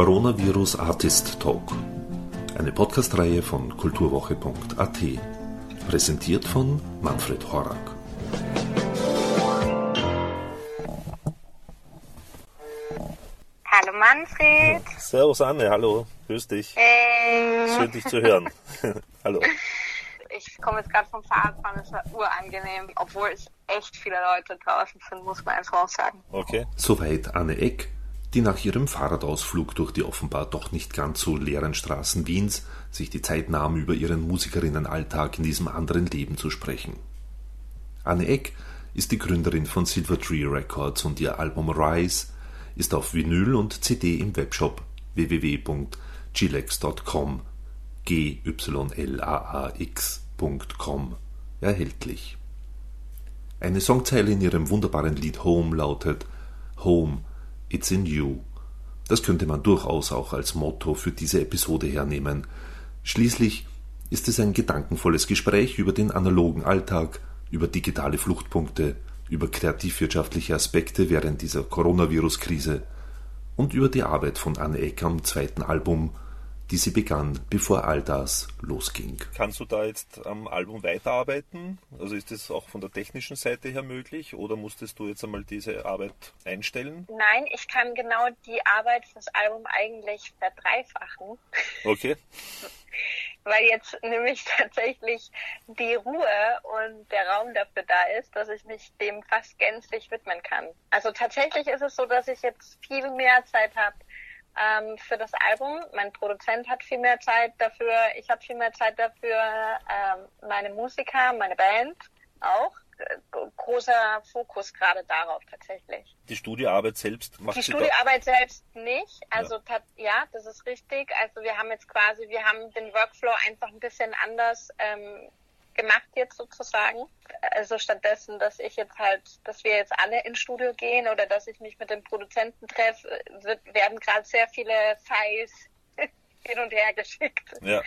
Coronavirus Artist Talk. Eine Podcastreihe von kulturwoche.at. Präsentiert von Manfred Horak. Hallo Manfred. Servus Anne, hallo, grüß dich. Hey. Schön dich zu hören. hallo. Ich komme jetzt gerade vom Fahrradfahren, es war urangenehm, obwohl es echt viele Leute draußen sind, muss man einfach auch sagen. Okay. Soweit Anne Eck, die nach ihrem Fahrradausflug durch die offenbar doch nicht ganz so leeren Straßen Wiens sich die Zeit nahm, über ihren Musikerinnenalltag in diesem anderen Leben zu sprechen. Anne Eck ist die Gründerin von Silvertree Records und ihr Album Rise ist auf Vinyl und CD im Webshop www.gilex.com g y l a a x.com erhältlich. Eine Songzeile in ihrem wunderbaren Lied Home lautet Home, it's in you. Das könnte man durchaus auch als Motto für diese Episode hernehmen. Schließlich ist es ein gedankenvolles Gespräch über den analogen Alltag, über digitale Fluchtpunkte, über kreativwirtschaftliche Aspekte während dieser Coronavirus-Krise und über die Arbeit von Anne Eck am zweiten Album die sie begann, bevor all das losging. Kannst du da jetzt am Album weiterarbeiten? Also ist das auch von der technischen Seite her möglich oder musstest du jetzt einmal diese Arbeit einstellen? Nein, ich kann genau die Arbeit fürs Album eigentlich verdreifachen. Okay. Weil jetzt nämlich tatsächlich die Ruhe und der Raum dafür da ist, dass ich mich dem fast gänzlich widmen kann. Also tatsächlich ist es so, dass ich jetzt viel mehr Zeit habe, ähm, für das Album. Mein Produzent hat viel mehr Zeit dafür, ich habe viel mehr Zeit dafür, ähm, meine Musiker, meine Band auch. Großer Fokus gerade darauf tatsächlich. Die Studioarbeit selbst macht Die Studioarbeit selbst nicht. Also ja. ja. das ist richtig. Also wir haben jetzt quasi, wir haben den Workflow einfach ein bisschen anders ähm, gemacht jetzt sozusagen. Also stattdessen, dass ich jetzt halt, dass wir jetzt alle ins Studio gehen oder dass ich mich mit dem Produzenten treffe, wird, werden gerade sehr viele Files hin und her geschickt. Ja.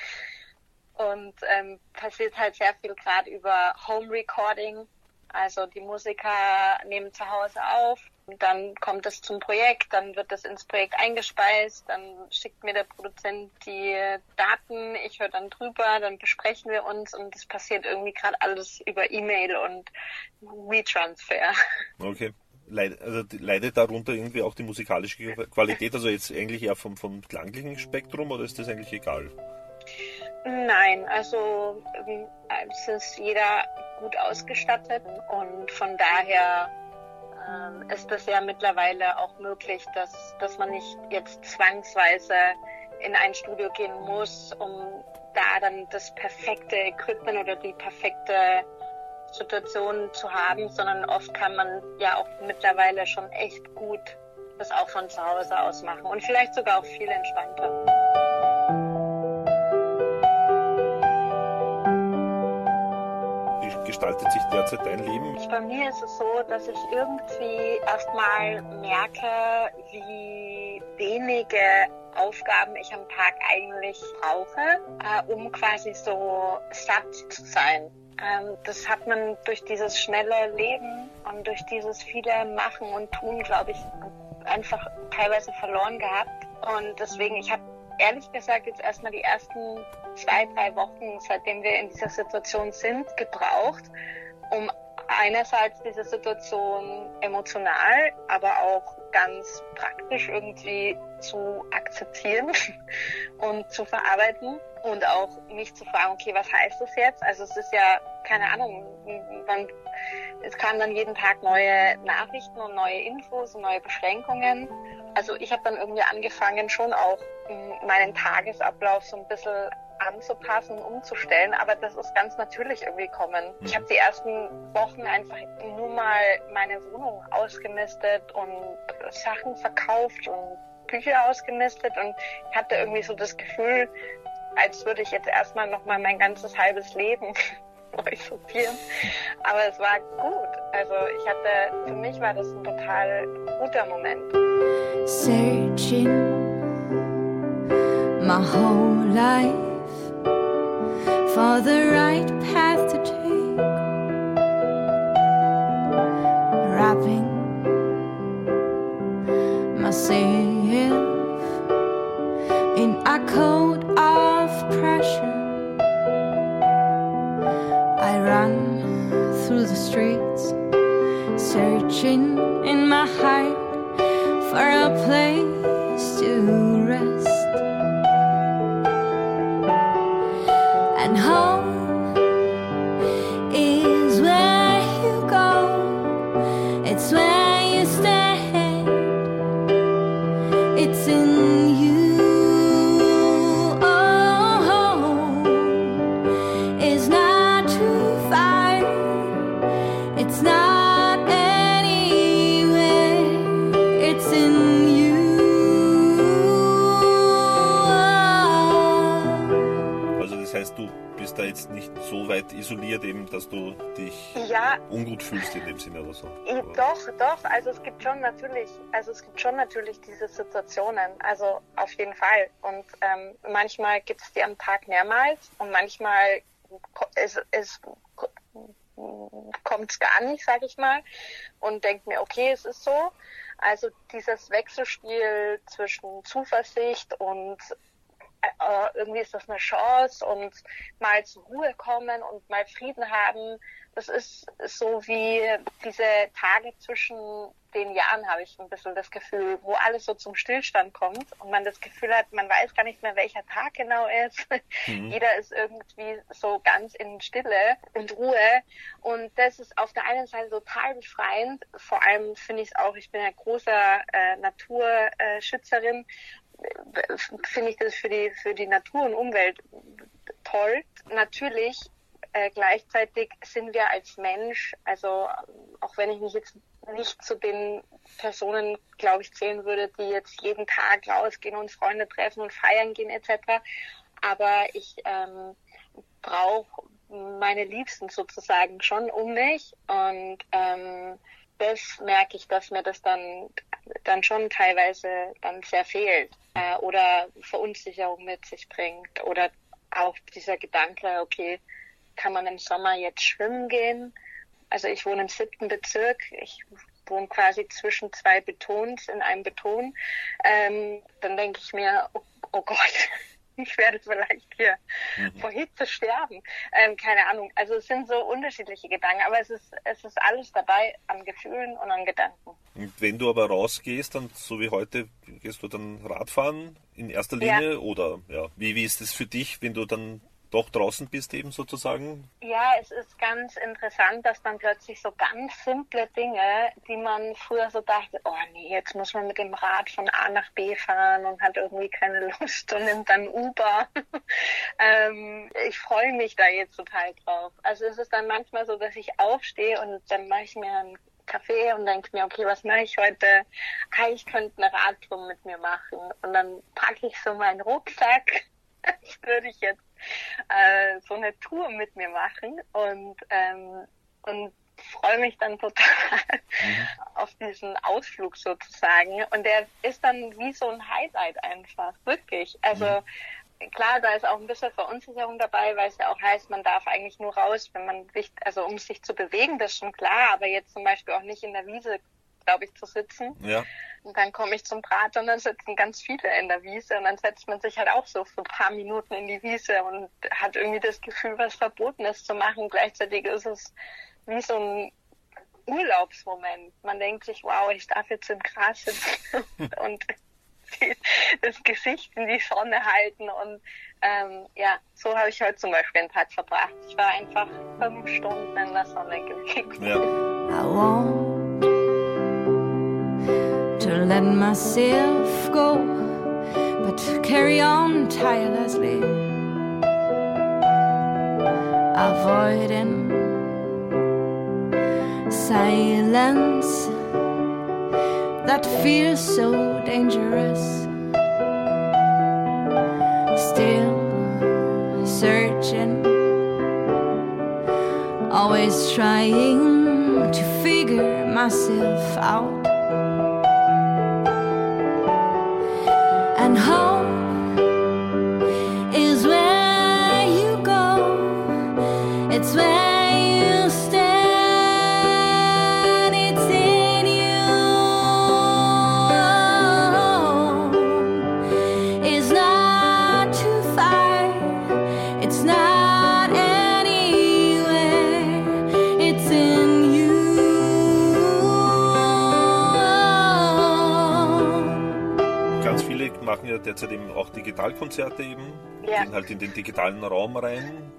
Und ähm, passiert halt sehr viel gerade über Home Recording. Also die Musiker nehmen zu Hause auf dann kommt es zum Projekt, dann wird das ins Projekt eingespeist, dann schickt mir der Produzent die Daten, ich höre dann drüber, dann besprechen wir uns und es passiert irgendwie gerade alles über E-Mail und WeTransfer. Okay. Leid, also leidet darunter irgendwie auch die musikalische Qualität, also jetzt eigentlich eher vom, vom klanglichen Spektrum oder ist das eigentlich egal? Nein, also ähm, es ist jeder gut ausgestattet und von daher ähm, ist es ja mittlerweile auch möglich, dass, dass man nicht jetzt zwangsweise in ein Studio gehen muss, um da dann das perfekte Equipment oder die perfekte Situation zu haben, sondern oft kann man ja auch mittlerweile schon echt gut das auch von zu Hause aus machen und vielleicht sogar auch viel entspannter. Gestaltet sich derzeit dein Leben? Bei mir ist es so, dass ich irgendwie erstmal merke, wie wenige Aufgaben ich am Tag eigentlich brauche, äh, um quasi so satt zu sein. Ähm, das hat man durch dieses schnelle Leben und durch dieses viele Machen und Tun, glaube ich, einfach teilweise verloren gehabt. Und deswegen, ich habe ehrlich gesagt jetzt erstmal die ersten zwei, drei Wochen, seitdem wir in dieser Situation sind, gebraucht, um einerseits diese Situation emotional, aber auch ganz praktisch irgendwie zu akzeptieren und zu verarbeiten und auch mich zu fragen, okay, was heißt das jetzt? Also es ist ja, keine Ahnung, man, es kamen dann jeden Tag neue Nachrichten und neue Infos und neue Beschränkungen. Also ich habe dann irgendwie angefangen, schon auch meinen Tagesablauf so ein bisschen anzupassen und umzustellen, aber das ist ganz natürlich irgendwie gekommen. Ich mhm. habe die ersten Wochen einfach nur mal meine Wohnung ausgemistet und Sachen verkauft und Bücher ausgemistet und ich hatte irgendwie so das Gefühl, als würde ich jetzt erstmal nochmal mein ganzes halbes Leben neu sortieren. Aber es war gut. Also ich hatte, für mich war das ein total guter Moment. Searching my whole life for the right path to take. Dass du dich Ja, ungut fühlst in dem Sinne oder so. Eh, Doch, doch. Also es gibt schon natürlich, also es gibt schon natürlich diese Situationen. Also auf jeden Fall. Und ähm, manchmal gibt es die am Tag mehrmals und manchmal es, es kommt es gar nicht, sag ich mal, und denkt mir, okay, es ist so. Also dieses Wechselspiel zwischen Zuversicht und äh, irgendwie ist das eine Chance und mal zur Ruhe kommen und mal Frieden haben. Das ist so wie diese Tage zwischen den Jahren, habe ich ein bisschen das Gefühl, wo alles so zum Stillstand kommt und man das Gefühl hat, man weiß gar nicht mehr, welcher Tag genau ist. Jeder ist irgendwie so ganz in Stille und Ruhe. Und das ist auf der einen Seite total befreiend. Vor allem finde ich es auch, ich bin ein großer äh, Naturschützerin finde ich das für die, für die Natur und Umwelt toll. Natürlich, äh, gleichzeitig sind wir als Mensch, also auch wenn ich mich jetzt nicht zu den Personen, glaube ich, zählen würde, die jetzt jeden Tag rausgehen und Freunde treffen und feiern gehen etc. Aber ich ähm, brauche meine Liebsten sozusagen schon um mich und ähm, das merke ich, dass mir das dann dann schon teilweise dann sehr fehlt äh, oder Verunsicherung mit sich bringt oder auch dieser Gedanke, okay, kann man im Sommer jetzt schwimmen gehen? Also ich wohne im siebten Bezirk, ich wohne quasi zwischen zwei Betons in einem Beton. Ähm, dann denke ich mir, oh, oh Gott, ich werde vielleicht hier vor Hitze sterben. Ähm, keine Ahnung. Also es sind so unterschiedliche Gedanken, aber es ist, es ist alles dabei an Gefühlen und an Gedanken. Und wenn du aber rausgehst, dann so wie heute, gehst du dann Radfahren in erster Ja. Linie oder ja, wie, wie ist es für dich, wenn du dann doch draußen bist eben sozusagen? Ja, es ist ganz interessant, dass dann plötzlich so ganz simple Dinge, die man früher so dachte, oh nee, jetzt muss man mit dem Rad von A nach B fahren und hat irgendwie keine Lust und nimmt dann Uber. ähm, ich freue mich da jetzt total drauf. Also es ist dann manchmal so, dass ich aufstehe und dann mache ich mir einen Kaffee und denke mir, okay, was mache ich heute? Ah, ich könnte eine Radtour mit mir machen. Und dann packe ich so meinen Rucksack. als würde ich jetzt äh, so eine Tour mit mir machen und, ähm, und freue mich dann total auf diesen Ausflug sozusagen. Und der ist dann wie so ein Highlight einfach, wirklich. Also klar, da ist auch ein bisschen Verunsicherung dabei, weil es ja auch heißt, man darf eigentlich nur raus, wenn man sich, also um sich zu bewegen, das ist schon klar, aber jetzt zum Beispiel auch nicht in der Wiese, glaube ich, zu sitzen. Ja. Und dann komme ich zum Prater und dann sitzen ganz viele in der Wiese und dann setzt man sich halt auch so für ein paar Minuten in die Wiese und hat irgendwie das Gefühl, was verboten ist zu machen. Gleichzeitig ist es wie so ein Urlaubsmoment. Man denkt sich, wow, ich darf jetzt im Gras sitzen und das Gesicht in die Sonne halten und ähm, ja, so habe ich heute zum Beispiel den Tag verbracht. Ich war einfach fünf Stunden in der Sonne gelegen. Ja. Let myself go, but carry on tirelessly, avoiding silence that feels so dangerous. Still searching always trying to figure myself out. Ja derzeit eben auch Digitalkonzerte eben, Ja. gehen halt in den digitalen Raum rein.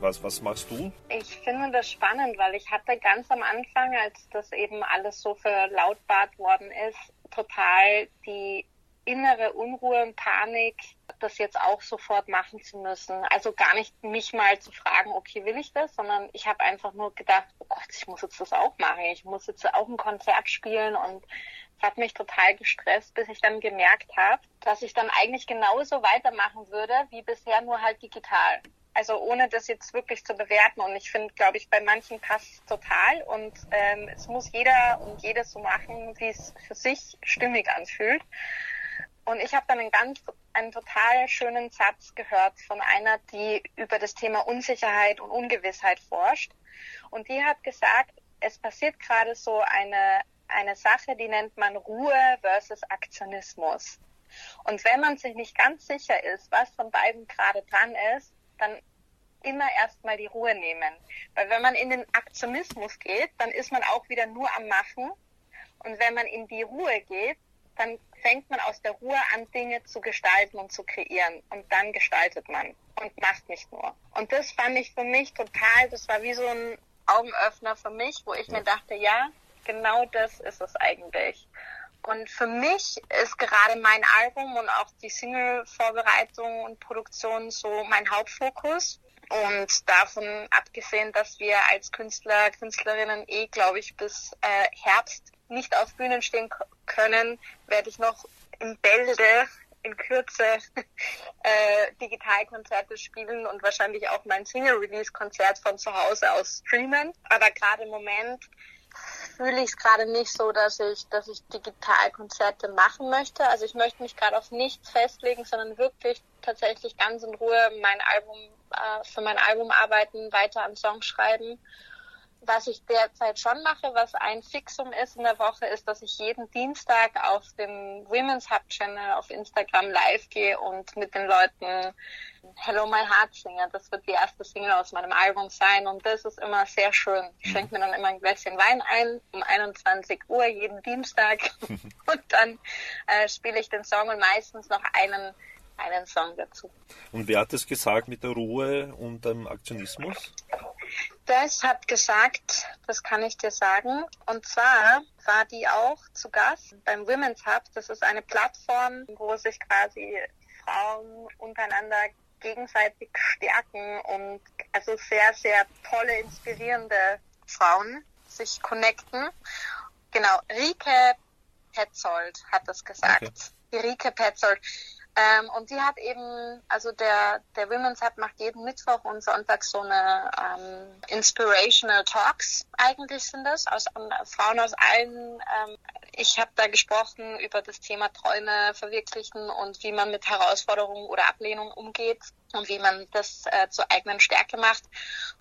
Was, was machst du? Ich finde das spannend, weil ich hatte ganz am Anfang, als das eben alles so verlautbart worden ist, total die innere Unruhe und Panik, das jetzt auch sofort machen zu müssen. Also gar nicht mich mal zu fragen, okay, will ich das, sondern ich habe einfach nur gedacht, oh Gott, ich muss jetzt das auch machen. Ich muss jetzt auch ein Konzert spielen und es hat mich total gestresst, bis ich dann gemerkt habe, dass ich dann eigentlich genauso weitermachen würde wie bisher, nur halt digital. Also ohne das jetzt wirklich zu bewerten. Und ich finde, glaube ich, bei manchen passt es total. Und ähm, es muss jeder und jede so machen, wie es für sich stimmig anfühlt. Und ich habe dann einen ganz, einen total schönen Satz gehört von einer, die über das Thema Unsicherheit und Ungewissheit forscht. Und die hat gesagt, es passiert gerade so eine, eine Sache, die nennt man Ruhe versus Aktionismus. Und wenn man sich nicht ganz sicher ist, was von beiden gerade dran ist, dann immer erstmal die Ruhe nehmen. Weil wenn man in den Aktionismus geht, dann ist man auch wieder nur am Machen. Und wenn man in die Ruhe geht, dann fängt man aus der Ruhe an, Dinge zu gestalten und zu kreieren. Und dann gestaltet man und macht nicht nur. Und das fand ich für mich total, das war wie so ein Augenöffner für mich, wo ich mir dachte, ja, genau das ist es eigentlich. Und für mich ist gerade mein Album und auch die Single-Vorbereitung und Produktion so mein Hauptfokus. Und davon abgesehen, dass wir als Künstler, Künstlerinnen eh, glaube ich, bis äh, Herbst nicht auf Bühnen stehen können, werde ich noch im Bälde in Kürze äh, Digitalkonzerte spielen und wahrscheinlich auch mein Single-Release-Konzert von zu Hause aus streamen. Aber gerade im Moment fühle ich es gerade nicht so, dass ich, dass ich Digitalkonzerte machen möchte. Also ich möchte mich gerade auf nichts festlegen, sondern wirklich tatsächlich ganz in Ruhe mein Album, äh, für mein Album arbeiten, weiter an Songs schreiben. Was ich derzeit schon mache, was ein Fixum ist in der Woche, ist, dass ich jeden Dienstag auf dem Women's Hub Channel auf Instagram live gehe und mit den Leuten Hello My Heart singe. Das wird die erste Single aus meinem Album sein und das ist immer sehr schön. Ich schenke mir dann immer ein Gläschen Wein ein um 21 Uhr jeden Dienstag und dann äh, spiele ich den Song und meistens noch einen einen Song dazu. Und wer hat es gesagt mit der Ruhe und dem Aktionismus? Das hat gesagt, das kann ich dir sagen. Und zwar war die auch zu Gast beim Women's Hub. Das ist eine Plattform, wo sich quasi Frauen untereinander gegenseitig stärken und also sehr, sehr tolle, inspirierende Frauen sich connecten. Genau, Rike Petzold hat das gesagt. Okay. Die Rike Petzold. Ähm, und die hat eben, also der, der Women's Hub macht jeden Mittwoch und Sonntag so eine ähm, Inspirational Talks, eigentlich sind das, aus ähm, Frauen aus allen. Ähm, ich habe da gesprochen über das Thema Träume verwirklichen und wie man mit Herausforderungen oder Ablehnung umgeht und wie man das äh, zur eigenen Stärke macht.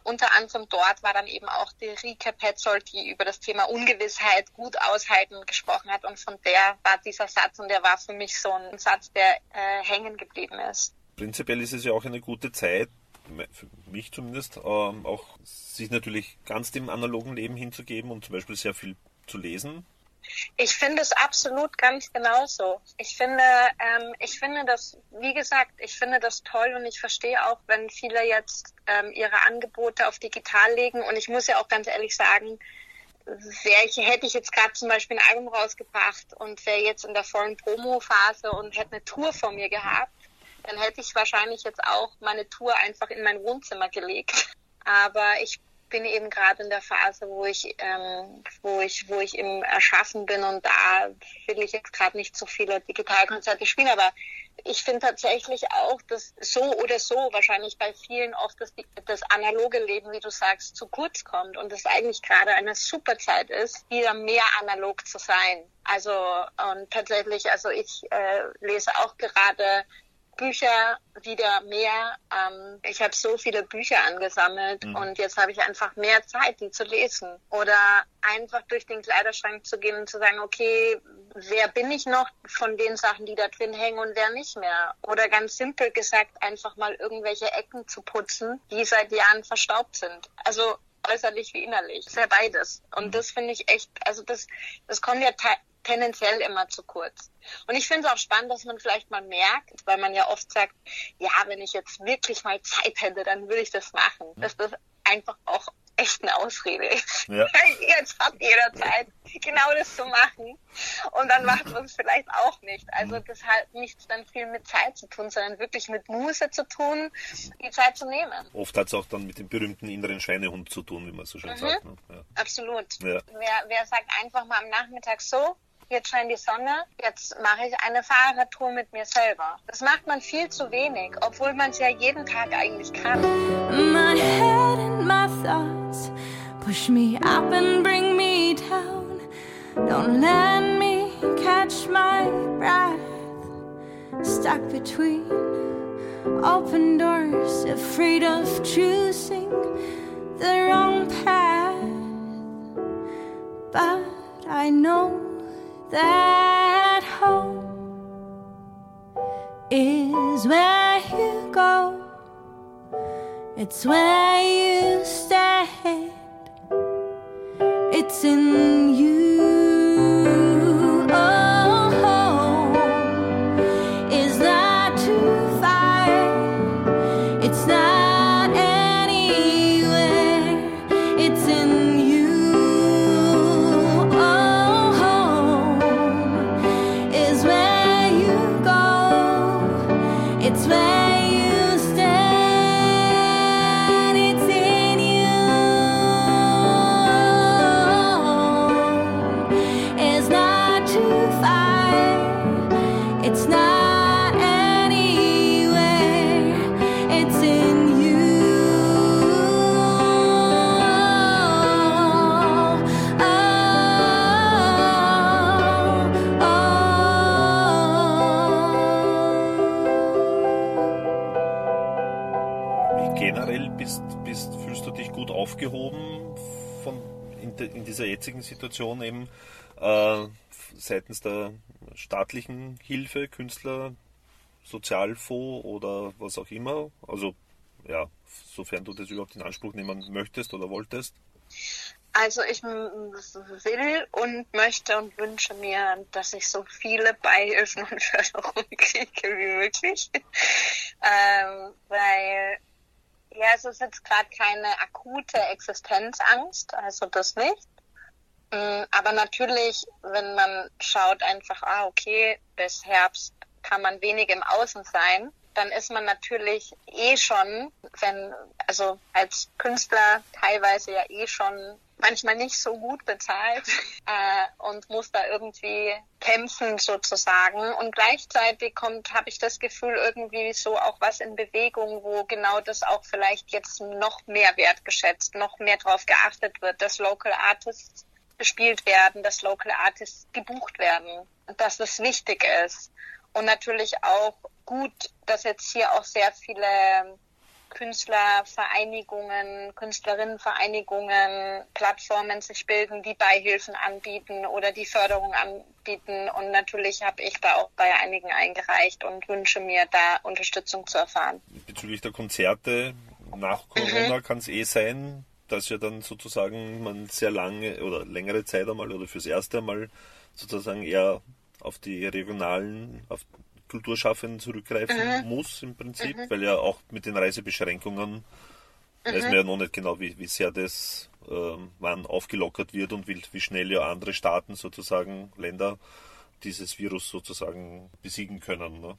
Unter anderem dort war dann eben auch die Rike Petzold, die über das Thema Ungewissheit gut aushalten gesprochen hat und von der war dieser Satz und der war für mich so ein Satz, der äh, hängen geblieben ist. Prinzipiell ist es ja auch eine gute Zeit, für mich zumindest, ähm, auch sich natürlich ganz dem analogen Leben hinzugeben und zum Beispiel sehr viel zu lesen. Ich finde es absolut ganz genauso. Ich finde, ähm, ich finde das, wie gesagt, ich finde das toll und ich verstehe auch, wenn viele jetzt ähm, ihre Angebote auf digital legen. Und ich muss ja auch ganz ehrlich sagen, welche hätte ich jetzt gerade zum Beispiel ein Album rausgebracht und wäre jetzt in der vollen Promo-Phase und hätte eine Tour vor mir gehabt, dann hätte ich wahrscheinlich jetzt auch meine Tour einfach in mein Wohnzimmer gelegt. Aber ich bin eben gerade in der Phase, wo ich, ähm, wo ich, wo ich im Erschaffen bin und da will ich jetzt gerade nicht so viele Digitalkonzerte spielen, aber ich finde tatsächlich auch, dass so oder so wahrscheinlich bei vielen oft das, das analoge Leben, wie du sagst, zu kurz kommt und es eigentlich gerade eine super Zeit ist, wieder mehr analog zu sein. Also und tatsächlich, also ich äh, lese auch gerade Bücher wieder mehr. Ähm, ich habe so viele Bücher angesammelt mhm. und jetzt habe ich einfach mehr Zeit, die zu lesen. Oder einfach durch den Kleiderschrank zu gehen und zu sagen, okay, wer bin ich noch von den Sachen, die da drin hängen und wer nicht mehr? Oder ganz simpel gesagt, einfach mal irgendwelche Ecken zu putzen, die seit Jahren verstaubt sind. Also äußerlich wie innerlich. Sehr beides. Und das finde ich echt, also das, das kommt ja tendenziell immer zu kurz. Und ich finde es auch spannend, dass man vielleicht mal merkt, weil man ja oft sagt, ja, wenn ich jetzt wirklich mal Zeit hätte, dann würde ich das machen. Dass das einfach auch echt eine Ausrede ist. Ja. Jetzt hat jeder Zeit, genau das zu machen. Und dann macht man es vielleicht auch nicht. Also mhm. das hat nichts dann viel mit Zeit zu tun, sondern wirklich mit Muße zu tun, die Zeit zu nehmen. Oft hat es auch dann mit dem berühmten inneren Schweinehund zu tun, wie man so schön mhm. sagt. Ne? Ja. Absolut. Ja. Wer, wer sagt einfach mal am Nachmittag so, jetzt scheint die Sonne, jetzt mache ich eine Fahrradtour mit mir selber. Das macht man viel zu wenig, obwohl man es ja jeden Tag eigentlich kann. My head and my thoughts push me up and bring me down. Don't let me catch my breath. Stuck between open doors, afraid of choosing It's where you stand. It's in dieser jetzigen Situation eben äh, seitens der staatlichen Hilfe, Künstler, Sozialfonds oder was auch immer? Also ja, sofern du das überhaupt in Anspruch nehmen möchtest oder wolltest. Also ich will und möchte und wünsche mir, dass ich so viele Beihilfen und Förderungen kriege wie möglich. ähm, weil ja, es ist jetzt gerade keine akute Existenzangst, also das nicht. Aber natürlich, wenn man schaut einfach, ah, okay, bis Herbst kann man wenig im Außen sein, dann ist man natürlich eh schon, wenn, also als Künstler teilweise ja eh schon manchmal nicht so gut bezahlt äh, und muss da irgendwie kämpfen sozusagen. Und gleichzeitig kommt, habe ich das Gefühl, irgendwie so auch was in Bewegung, wo genau das auch vielleicht jetzt noch mehr wertgeschätzt, noch mehr darauf geachtet wird, dass Local Artists gespielt werden, dass Local Artists gebucht werden und dass das wichtig ist. Und natürlich auch gut, dass jetzt hier auch sehr viele Künstlervereinigungen, Künstlerinnenvereinigungen, Plattformen sich bilden, die Beihilfen anbieten oder die Förderung anbieten. Und natürlich habe ich da auch bei einigen eingereicht und wünsche mir da Unterstützung zu erfahren. Bezüglich der Konzerte nach Corona mhm. kann es eh sein, dass ja dann sozusagen man sehr lange oder längere Zeit einmal oder fürs erste Mal sozusagen eher auf die regionalen, auf Kulturschaffenden zurückgreifen mhm. muss im Prinzip, mhm. weil ja auch mit den Reisebeschränkungen mhm. weiß man ja noch nicht genau, wie, wie sehr das ähm, wann aufgelockert wird und wie, wie schnell ja andere Staaten sozusagen, Länder dieses Virus sozusagen besiegen können. Ne?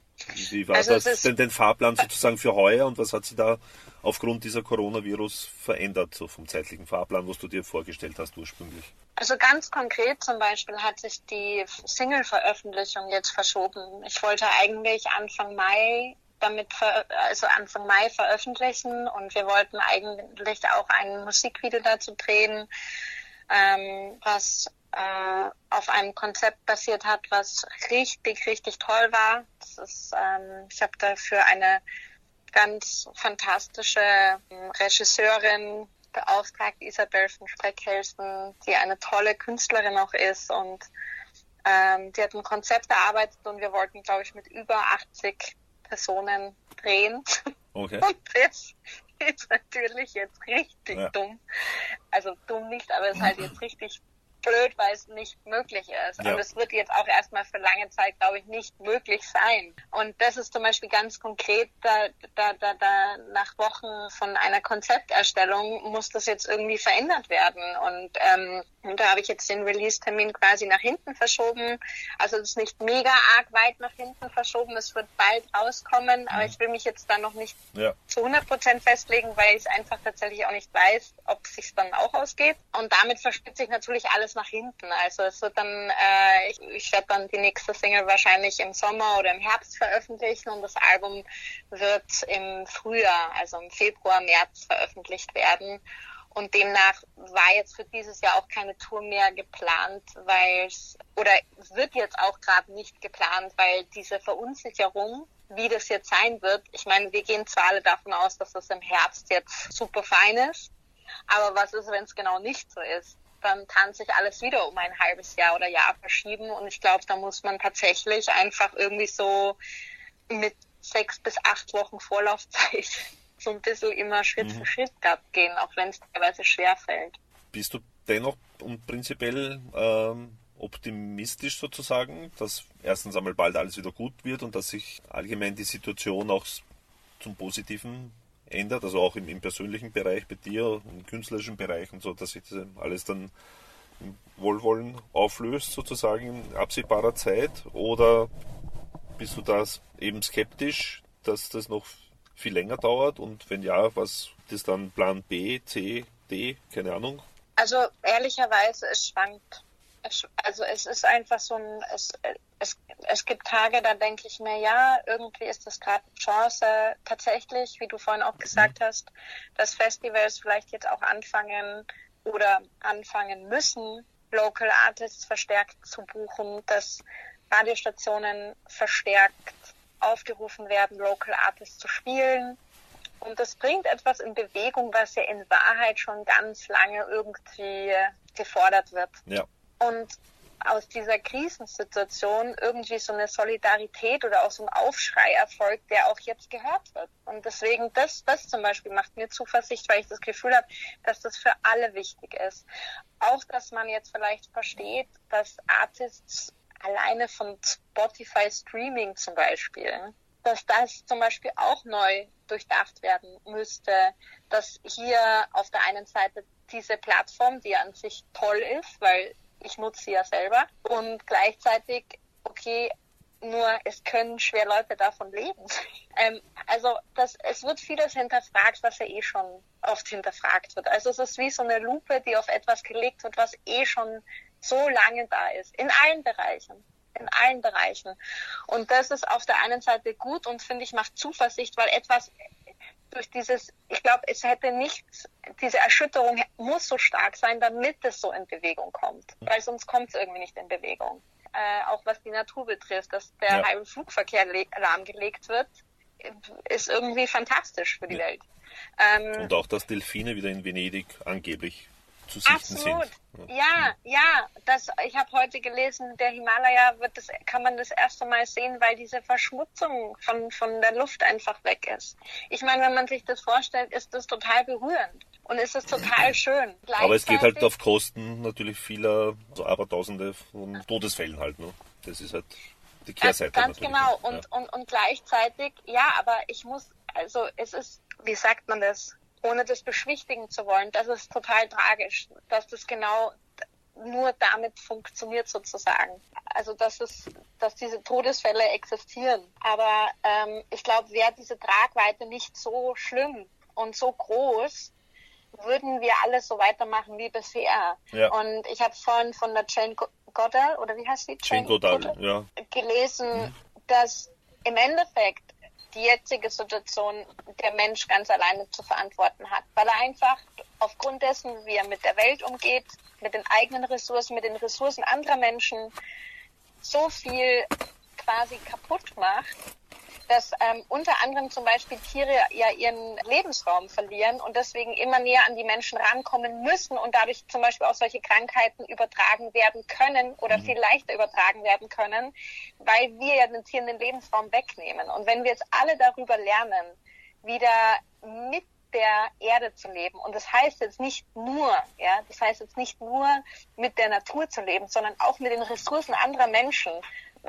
Wie war also das denn den Fahrplan sozusagen für heuer und was hat sich da aufgrund dieser Coronavirus verändert, so vom zeitlichen Fahrplan, was du dir vorgestellt hast ursprünglich? Also ganz konkret zum Beispiel hat sich die Single-Veröffentlichung jetzt verschoben. Ich wollte eigentlich Anfang Mai damit, also Anfang Mai veröffentlichen und wir wollten eigentlich auch ein Musikvideo dazu drehen, ähm, was äh, auf einem Konzept basiert hat, was richtig, richtig toll war. Das ist, ähm, ich habe dafür eine ganz fantastische ähm, Regisseurin beauftragt, Isabel von Spreckhälsen, die eine tolle Künstlerin auch ist und ähm, die hat ein Konzept erarbeitet und wir wollten, glaube ich, mit über 80 Personen drehen. Okay. Und das ist natürlich jetzt richtig ja. dumm. Also dumm nicht, aber es ist halt jetzt richtig blöd, weil es nicht möglich ist. Ja. Und es wird jetzt auch erstmal für lange Zeit, glaube ich, nicht möglich sein. Und das ist zum Beispiel ganz konkret, da, da, da, da nach Wochen von einer Konzepterstellung muss das jetzt irgendwie verändert werden. Und, ähm, und da habe ich jetzt den Release-Termin quasi nach hinten verschoben. Also es ist nicht mega arg weit nach hinten verschoben. Es wird bald rauskommen, aber ich will mich jetzt da noch nicht Ja. zu 100 Prozent festlegen, weil ich es einfach tatsächlich auch nicht weiß, ob es sich dann auch ausgeht. Und damit verschiebt sich natürlich alles nach hinten. Also es wird dann, äh, ich, ich werde dann die nächste Single wahrscheinlich im Sommer oder im Herbst veröffentlichen und das Album wird im Frühjahr, also im Februar, März veröffentlicht werden. Und demnach war jetzt für dieses Jahr auch keine Tour mehr geplant, weil es, oder wird jetzt auch gerade nicht geplant, weil diese Verunsicherung, wie das jetzt sein wird, ich meine, wir gehen zwar alle davon aus, dass das im Herbst jetzt super fein ist, aber was ist, wenn es genau nicht so ist? Dann kann sich alles wieder um ein halbes Jahr oder Jahr verschieben und ich glaube, da muss man tatsächlich einfach irgendwie so mit sechs bis acht Wochen Vorlaufzeit so ein bisschen immer Schritt für Schritt abgehen, auch wenn es teilweise schwer fällt. Bist du dennoch und prinzipiell ähm, optimistisch sozusagen, dass erstens einmal bald alles wieder gut wird und dass sich allgemein die Situation auch zum Positiven ändert, also auch im, im persönlichen Bereich bei dir, im künstlerischen Bereich und so, dass sich das alles dann im Wohlwollen auflöst sozusagen in absehbarer Zeit? Oder bist du das eben skeptisch, dass das noch viel länger dauert? Und wenn ja, was ist dann Plan B, C, D, keine Ahnung? Also ehrlicherweise, es schwankt. Es, also es ist einfach so ein, es, es, es gibt Tage, da denke ich mir, ja, irgendwie ist das gerade eine Chance, tatsächlich, wie du vorhin auch gesagt hast, dass Festivals vielleicht jetzt auch anfangen oder anfangen müssen, Local Artists verstärkt zu buchen, dass Radiostationen verstärkt aufgerufen werden, Local Artists zu spielen. Und das bringt etwas in Bewegung, was ja in Wahrheit schon ganz lange irgendwie gefordert wird. Ja. Und aus dieser Krisensituation irgendwie so eine Solidarität oder auch so ein Aufschrei erfolgt, der auch jetzt gehört wird. Und deswegen, das, das zum Beispiel macht mir Zuversicht, weil ich das Gefühl habe, dass das für alle wichtig ist. Auch, dass man jetzt vielleicht versteht, dass Artists alleine von Spotify Streaming zum Beispiel, dass das zum Beispiel auch neu durchdacht werden müsste, dass hier auf der einen Seite diese Plattform, die an sich toll ist, weil ich nutze sie ja selber und gleichzeitig, okay, nur es können schwer Leute davon leben. ähm, also das, es wird vieles hinterfragt, was ja eh schon oft hinterfragt wird. Also es ist wie so eine Lupe, die auf etwas gelegt wird, was eh schon so lange da ist, in allen Bereichen in allen Bereichen. Und das ist auf der einen Seite gut und finde ich macht Zuversicht, weil etwas durch dieses, ich glaube, es hätte nicht, diese Erschütterung muss so stark sein, damit es so in Bewegung kommt. Weil sonst kommt es irgendwie nicht in Bewegung. Äh, auch was die Natur betrifft, dass der Ja. Flugverkehr lahmgelegt wird, ist irgendwie fantastisch für die Ja. Welt. Ähm, Und auch, dass Delfine wieder in Venedig angeblich zu sichten Absolut. sind. Ja, ja. Das, ich habe heute gelesen, der Himalaya wird das, kann man das erste Mal sehen, weil diese Verschmutzung von, von der Luft einfach weg ist. Ich meine, wenn man sich das vorstellt, ist das total berührend und ist es total schön. Aber es geht halt auf Kosten natürlich vieler, so Abertausende von Todesfällen halt. Ne? Das ist halt die Ganz, Kehrseite. ganz natürlich. genau. Ja. Und, und, und gleichzeitig, ja, aber ich muss, also es ist, wie sagt man das, ohne das beschwichtigen zu wollen, das ist total tragisch, dass das genau nur damit funktioniert sozusagen. Also dass es, dass diese Todesfälle existieren. Aber ähm, ich glaube, wäre diese Tragweite nicht so schlimm und so groß, würden wir alles so weitermachen wie bisher. Ja. Und ich habe vorhin von der Jane Go- Goddard, oder wie heißt die? Jane Goodall, ja. gelesen, dass im Endeffekt die jetzige Situation der Mensch ganz alleine zu verantworten hat, weil er einfach aufgrund dessen, wie er mit der Welt umgeht, mit den eigenen Ressourcen, mit den Ressourcen anderer Menschen, so viel quasi kaputt macht, dass ähm, unter anderem zum Beispiel Tiere ja ihren Lebensraum verlieren und deswegen immer näher an die Menschen rankommen müssen und dadurch zum Beispiel auch solche Krankheiten übertragen werden können oder viel leichter übertragen werden können, weil wir ja den Tieren den Lebensraum wegnehmen. Und wenn wir jetzt alle darüber lernen, wieder mit der Erde zu leben. Und das heißt jetzt nicht nur, ja, das heißt jetzt nicht nur mit der Natur zu leben, sondern auch mit den Ressourcen anderer Menschen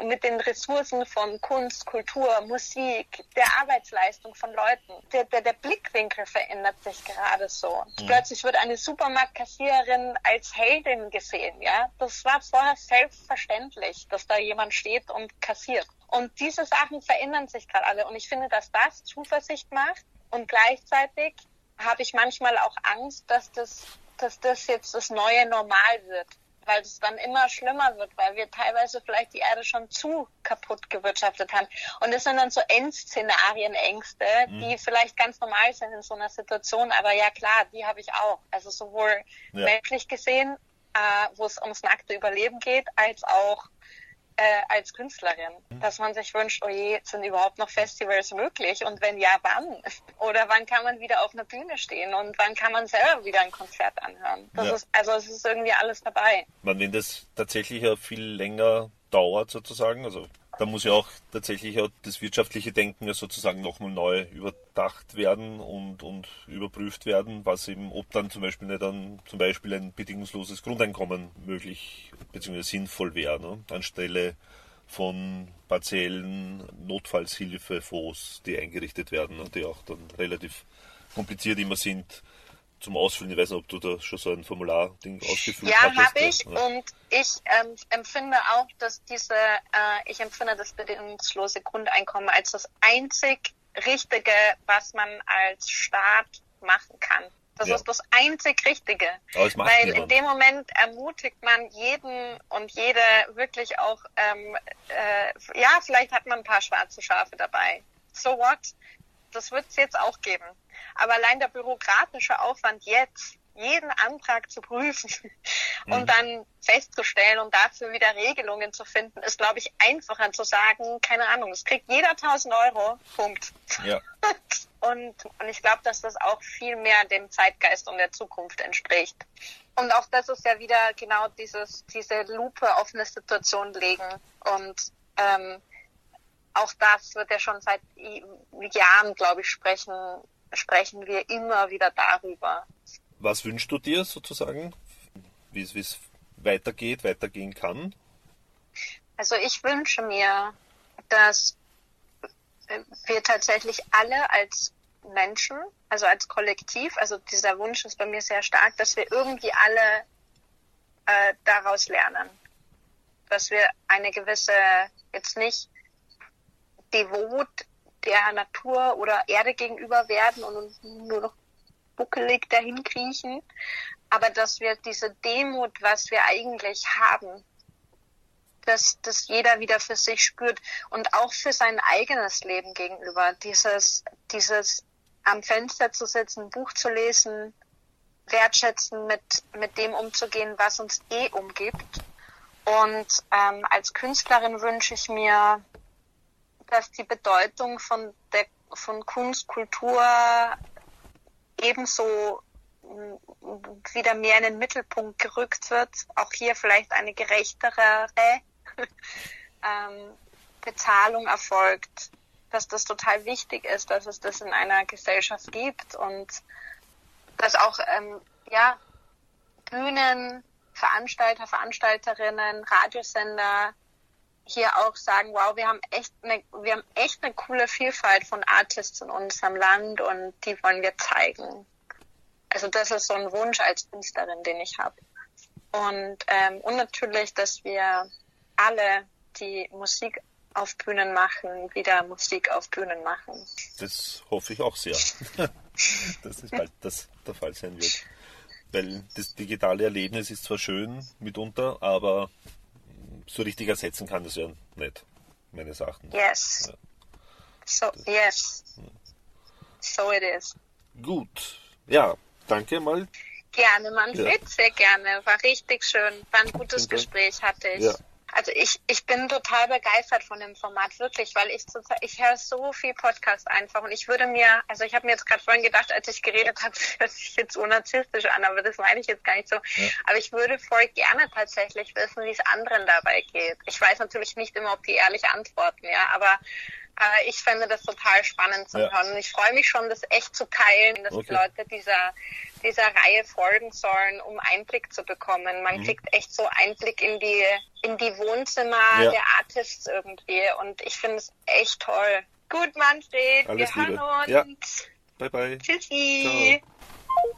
mit den Ressourcen von Kunst, Kultur, Musik, der Arbeitsleistung von Leuten. Der, der, der Blickwinkel verändert sich gerade so. Mhm. Plötzlich wird eine Supermarktkassiererin als Heldin gesehen, ja. Das war vorher selbstverständlich, dass da jemand steht und kassiert. Und diese Sachen verändern sich gerade alle. Und ich finde, dass das Zuversicht macht. Und gleichzeitig habe ich manchmal auch Angst, dass das, dass das jetzt das neue Normal wird weil es dann immer schlimmer wird, weil wir teilweise vielleicht die Erde schon zu kaputt gewirtschaftet haben. Und das sind dann so Endszenarien, Ängste, mhm. die vielleicht ganz normal sind in so einer Situation. Aber ja klar, die habe ich auch. Also sowohl ja. menschlich gesehen, äh, wo es ums nackte Überleben geht, als auch äh, als Künstlerin, mhm. dass man sich wünscht, oh je, sind überhaupt noch Festivals möglich? Und wenn ja, wann? Oder wann kann man wieder auf einer Bühne stehen und wann kann man selber wieder ein Konzert anhören? Das ja. ist, also es ist irgendwie alles dabei. Man, wenn das tatsächlich ja viel länger dauert sozusagen, also da muss ja auch tatsächlich auch das wirtschaftliche Denken ja sozusagen nochmal neu überdacht werden und, und überprüft werden, was eben, ob dann zum Beispiel nicht dann zum Beispiel ein bedingungsloses Grundeinkommen möglich bzw. sinnvoll wäre, ne? anstelle von partiellen Notfallshilfefonds, die eingerichtet werden, ne? die auch dann relativ kompliziert immer sind zum Ausfüllen. Ich weiß nicht, ob du da schon so ein Formular-Ding ausgefüllt hast. Ja, habe ich. Ja. Und ich ähm, empfinde auch, dass diese, äh, ich empfinde das bedingungslose Grundeinkommen als das einzig Richtige, was man als Staat machen kann. Das ja. ist das einzig Richtige. Weil niemand. in dem Moment ermutigt man jeden und jede wirklich auch, ähm, äh, ja, vielleicht hat man ein paar schwarze Schafe dabei. So what? Das wird es jetzt auch geben. Aber allein der bürokratische Aufwand jetzt, jeden Antrag zu prüfen und mhm. dann festzustellen und dafür wieder Regelungen zu finden, ist, glaube ich, einfacher zu sagen, keine Ahnung, es kriegt jeder 1000 Euro, Punkt. Ja. und, und ich glaube, dass das auch viel mehr dem Zeitgeist und der Zukunft entspricht. Und auch das ist ja wieder genau dieses, diese Lupe auf eine Situation legen und ähm, auch das wird ja schon seit Jahren, glaube ich, sprechen, sprechen wir immer wieder darüber. Was wünschst du dir sozusagen, wie es weitergeht, weitergehen kann? Also ich wünsche mir, dass wir tatsächlich alle als Menschen, also als Kollektiv, also dieser Wunsch ist bei mir sehr stark, dass wir irgendwie alle äh, daraus lernen. Dass wir eine gewisse, jetzt nicht devot der Natur oder Erde gegenüber werden und uns nur noch buckelig dahin kriechen, aber dass wir diese Demut, was wir eigentlich haben, dass das jeder wieder für sich spürt und auch für sein eigenes Leben gegenüber. Dieses, dieses am Fenster zu sitzen, Buch zu lesen, wertschätzen, mit, mit dem umzugehen, was uns eh umgibt. Und ähm, als Künstlerin wünsche ich mir dass die Bedeutung von, der, von Kunst, Kultur ebenso mm, wieder mehr in den Mittelpunkt gerückt wird. Auch hier vielleicht eine gerechtere ähm, Bezahlung erfolgt, dass das total wichtig ist, dass es das in einer Gesellschaft gibt und dass auch ähm, ja Bühnen, Veranstalter, Veranstalterinnen, Radiosender hier auch sagen, wow, wir haben echt eine, wir haben echt eine coole Vielfalt von Artists in unserem Land und die wollen wir zeigen. Also das ist so ein Wunsch als Künstlerin, den ich habe. Und, ähm, und natürlich, dass wir alle, die Musik auf Bühnen machen, wieder Musik auf Bühnen machen. Das hoffe ich auch sehr, dass es bald das der Fall sein wird. Weil das digitale Erlebnis ist zwar schön mitunter, aber so richtig ersetzen kann das ja nicht, meines Erachtens. Yes. Ja. So, yes. So it is. Gut. Ja, danke mal. Gerne, Manfred, ja. sehr gerne. War richtig schön. War ein gutes Gespräch, hatte ich. Ja. Also ich, ich bin total begeistert von dem Format, wirklich, weil ich zurzeit, ich höre so viel Podcast einfach und ich würde mir, also ich habe mir jetzt gerade vorhin gedacht, als ich geredet habe, hört sich jetzt so narzisstisch an, aber das meine ich jetzt gar nicht so. Ja. Aber ich würde voll gerne tatsächlich wissen, wie es anderen dabei geht. Ich weiß natürlich nicht immer, ob die ehrlich antworten, ja, aber Äh, ich finde das total spannend zu Ja. hören. Und ich freue mich schon, das echt zu teilen, dass Okay. die Leute dieser, dieser Reihe folgen sollen, um Einblick zu bekommen. Mhm. Man kriegt echt so Einblick in die, in die Wohnzimmer Ja. der Artists irgendwie. Und ich finde es echt toll. Gut, Manfred. Alles wir Liebe. hören Ja. uns. Bye bye. Tschüssi. Ciao.